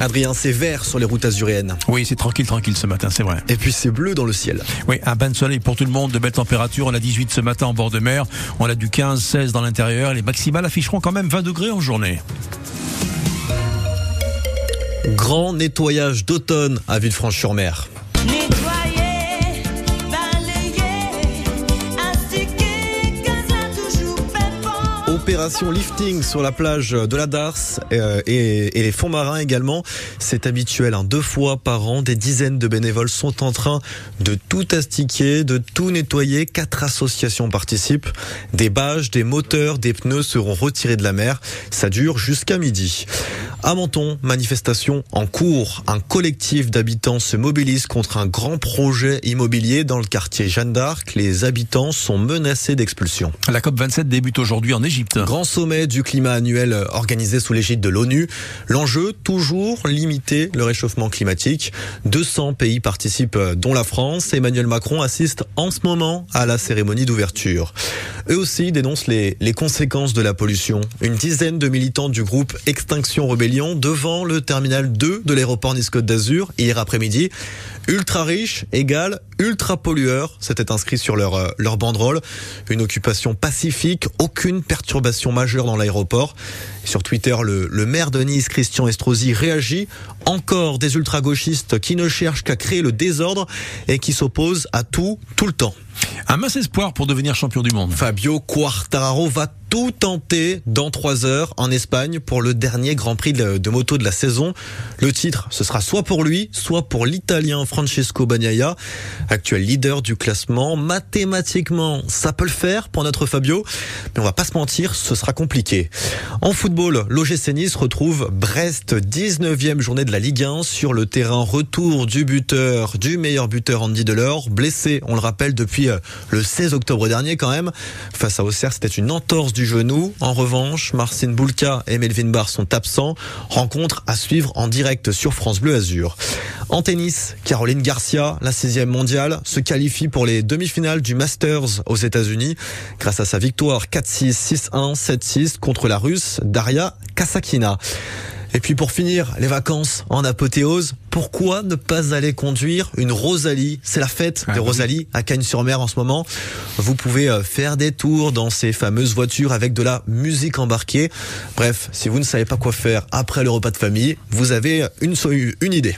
Adrien, c'est vert sur les routes azuréennes. Oui, c'est tranquille, tranquille ce matin, c'est vrai. Et puis c'est bleu dans le ciel. Oui, un bain de soleil pour tout le monde, de belles températures. On a 18 ce matin en bord de mer, on a du 15, 16 dans l'intérieur. Les maximales afficheront quand même 20 degrés en journée. Grand nettoyage d'automne à Villefranche-sur-Mer. Opération lifting sur la plage de la Darse euh, et, les fonds marins également. C'est habituel, hein. deux fois par an, des dizaines de bénévoles sont en train de tout astiquer, de tout nettoyer. Quatre associations participent. Des bâches, des moteurs, des pneus seront retirés de la mer. Ça dure jusqu'à midi. À Menton, manifestation en cours. Un collectif d'habitants se mobilise contre un grand projet immobilier dans le quartier Jeanne d'Arc. Les habitants sont menacés d'expulsion. La COP27 débute aujourd'hui en Égypte. Grand sommet du climat annuel organisé sous l'égide de l'ONU. L'enjeu, toujours limiter le réchauffement climatique. 200 pays participent, dont la France. Emmanuel Macron assiste en ce moment à la cérémonie d'ouverture. Eux aussi dénoncent les, conséquences de la pollution. Une dizaine de militants du groupe Extinction Rebellion devant le terminal 2 de l'aéroport Nice-Côte d'Azur hier après-midi. Ultra riche égale ultra pollueur. C'était inscrit sur leur, euh, leur banderole. Une occupation pacifique, aucune perturbation majeure dans l'aéroport. Sur Twitter, le, le, maire de Nice, Christian Estrosi, réagit. Encore des ultra-gauchistes qui ne cherchent qu'à créer le désordre et qui s'opposent à tout, tout le temps. Un mince espoir pour devenir champion du monde. Fabio Quartararo va tout tenter dans trois heures en Espagne pour le dernier Grand Prix de, moto de la saison. Le titre, ce sera soit pour lui, soit pour l'Italien Francesco Bagnaia, actuel leader du classement. Mathématiquement, ça peut le faire pour notre Fabio, mais on va pas se mentir, ce sera compliqué. En football, l'OGC Nice retrouve Brest, 19e journée de la Ligue 1 sur le terrain retour du buteur, du meilleur buteur Andy Delors, blessé, on le rappelle, depuis euh, le 16 octobre dernier quand même. Face à Auxerre, c'était une entorse du genou. En revanche, Marcin Boulka et Melvin Barr sont absents. Rencontre à suivre en direct sur France Bleu Azur. En tennis, Caroline Garcia, la 16e mondiale, se qualifie pour les demi-finales du Masters aux États-Unis grâce à sa victoire 4-6, 6-1, 7-6 contre la Russe Daria Kasakina. Et puis pour finir, les vacances en apothéose. Pourquoi ne pas aller conduire une Rosalie? C'est la fête ah des Rosalie à Cagnes-sur-Mer en ce moment. Vous pouvez euh, faire des tours dans ces fameuses voitures avec de la musique embarquée. Bref, si vous ne savez pas quoi faire après le repas de famille, vous avez une, une idée.